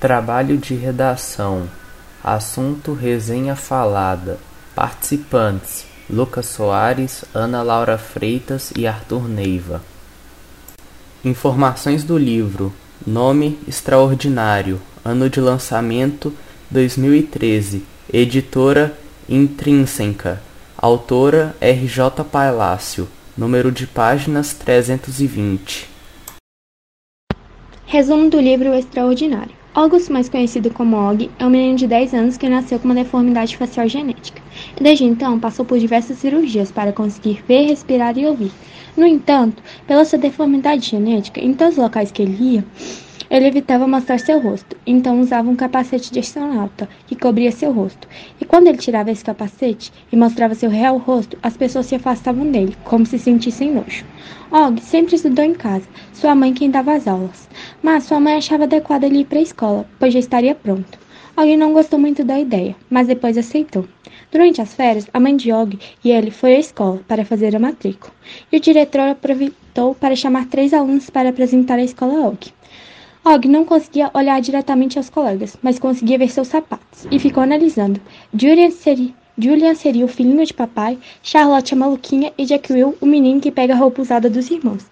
Trabalho de redação. Assunto resenha falada. Participantes: Lucas Soares, Ana Laura Freitas e Arthur Neiva. Informações do livro: Nome Extraordinário, ano de lançamento 2013, editora Intrínseca, autora R.J. Palácio, número de páginas 320. Resumo do livro Extraordinário. August, mais conhecido como Og, é um menino de 10 anos que nasceu com uma deformidade facial genética. E desde então passou por diversas cirurgias para conseguir ver, respirar e ouvir. No entanto, pela sua deformidade genética, em todos os locais que ele ia, ele evitava mostrar seu rosto, então usava um capacete de astronauta que cobria seu rosto. E quando ele tirava esse capacete e mostrava seu real rosto, as pessoas se afastavam dele, como se sentissem nojo. Og sempre estudou em casa, sua mãe quem dava as aulas, mas sua mãe achava adequado ele ir para a escola, pois já estaria pronto. Og não gostou muito da ideia, mas depois aceitou. Durante as férias, a mãe de Og e ele foi à escola para fazer a matrícula, e o diretor aproveitou para chamar três alunos para apresentar a escola a Og. Og não conseguia olhar diretamente aos colegas, mas conseguia ver seus sapatos, e ficou analisando. Julian seria, Julian seria o filhinho de papai, Charlotte a maluquinha e Jack Will o menino que pega a roupa usada dos irmãos.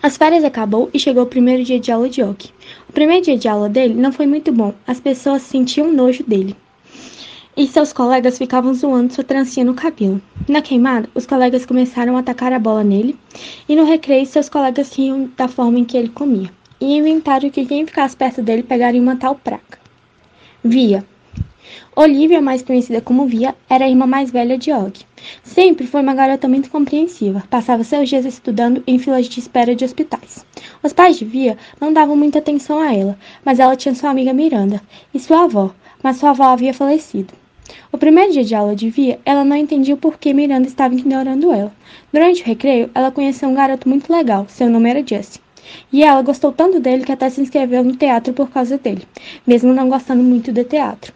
As férias acabou e chegou o primeiro dia de aula de Og. O primeiro dia de aula dele não foi muito bom, as pessoas sentiam nojo dele. E seus colegas ficavam zoando sua trancinha no cabelo. Na queimada, os colegas começaram a atacar a bola nele, e no recreio, seus colegas riam da forma em que ele comia e inventaram que quem ficasse perto dele pegaria uma tal praga. Via. Olivia, mais conhecida como Via, era a irmã mais velha de Og. Sempre foi uma garota muito compreensiva, passava seus dias estudando em filas de espera de hospitais. Os pais de Via não davam muita atenção a ela, mas ela tinha sua amiga Miranda e sua avó, mas sua avó havia falecido. O primeiro dia de aula de Via, ela não entendia o porquê Miranda estava ignorando ela. Durante o recreio, ela conheceu um garoto muito legal, seu nome era Jesse. E ela gostou tanto dele que até se inscreveu no teatro por causa dele, mesmo não gostando muito de teatro.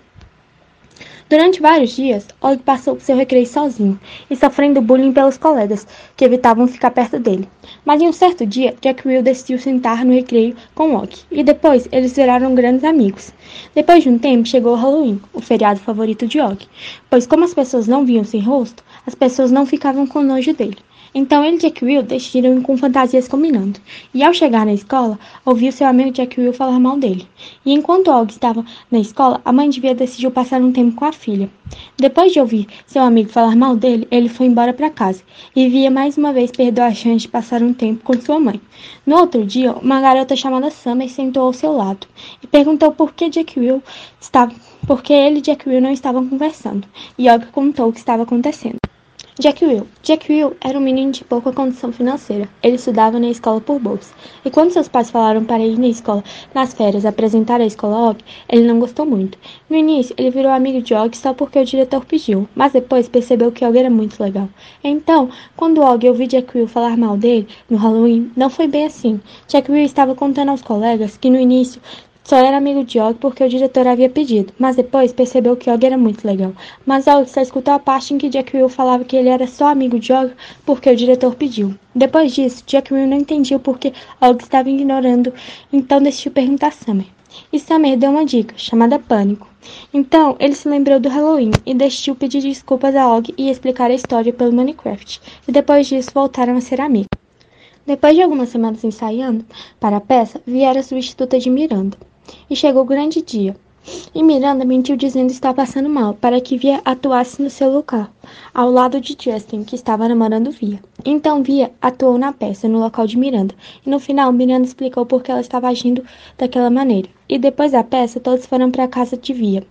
Durante vários dias, Og passou seu recreio sozinho e sofrendo bullying pelos colegas, que evitavam ficar perto dele. Mas em um certo dia, Jack Will decidiu sentar no recreio com Og, e depois eles viraram grandes amigos. Depois de um tempo, chegou o Halloween, o feriado favorito de Og, pois como as pessoas não viam sem rosto, as pessoas não ficavam com nojo dele. Então ele e Jack Will decidiram ir com fantasias combinando. E ao chegar na escola, ouviu seu amigo Jack Will falar mal dele. E enquanto Og estava na escola, a mãe de Via decidiu passar um tempo com a filha. Depois de ouvir seu amigo falar mal dele, ele foi embora para casa. E Via mais uma vez perdeu a chance de passar um tempo com sua mãe. No outro dia, uma garota chamada Summer sentou ao seu lado e perguntou por que Jack Will estava, porque ele e Jack Will não estavam conversando. E Og contou o que estava acontecendo. Jack Will. Jack Will era um menino de pouca condição financeira. Ele estudava na escola por bolsa. E quando seus pais falaram para ir na escola nas férias apresentar a escola Og, ele não gostou muito. No início, ele virou amigo de Og só porque o diretor pediu, mas depois percebeu que Og era muito legal. Então, quando Og ouviu Jack Will falar mal dele no Halloween, não foi bem assim. Jack Will estava contando aos colegas que no início só era amigo de Og porque o diretor havia pedido, mas depois percebeu que Og era muito legal. Mas Og só escutou a parte em que Jack Will falava que ele era só amigo de Og porque o diretor pediu. Depois disso, Jack Will não entendia por que Og estava ignorando, então decidiu perguntar a Summer. E Summer deu uma dica, chamada Pânico. Então, ele se lembrou do Halloween e decidiu pedir desculpas a Og e explicar a história pelo Minecraft. E depois disso, voltaram a ser amigos. Depois de algumas semanas ensaiando para a peça, viera a substituta de Miranda. E chegou o grande dia. E Miranda mentiu dizendo estar passando mal, para que Via atuasse no seu lugar, ao lado de Justin, que estava namorando Via. Então Via atuou na peça, no local de Miranda, e no final Miranda explicou por que ela estava agindo daquela maneira. E depois da peça, todos foram para a casa de Via.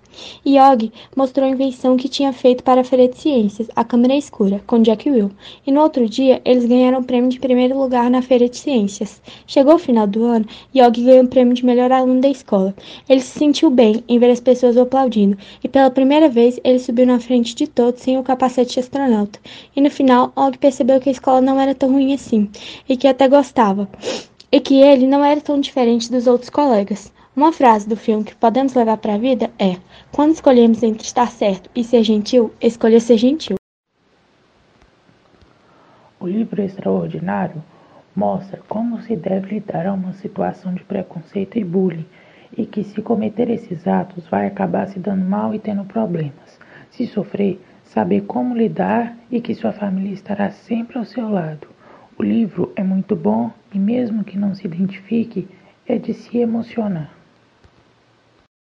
Og mostrou a invenção que tinha feito para a Feira de Ciências, a câmera escura, com Jack Will. E no outro dia, eles ganharam o prêmio de primeiro lugar na Feira de Ciências. Chegou o final do ano Og ganhou o prêmio de melhor aluno da escola. Ele se sentiu bem em ver as pessoas o aplaudindo, e pela primeira vez ele subiu na frente de todos sem o capacete de astronauta. E no final, Og percebeu que a escola não era tão ruim assim, e que até gostava. E que ele não era tão diferente dos outros colegas. Uma frase do filme que podemos levar para a vida é: quando escolhemos entre estar certo e ser gentil, escolha ser gentil. O livro extraordinário mostra como se deve lidar a uma situação de preconceito e bullying e que se cometer esses atos vai acabar se dando mal e tendo problemas. Se sofrer, saber como lidar e que sua família estará sempre ao seu lado. O livro é muito bom e, mesmo que não se identifique, é de se emocionar.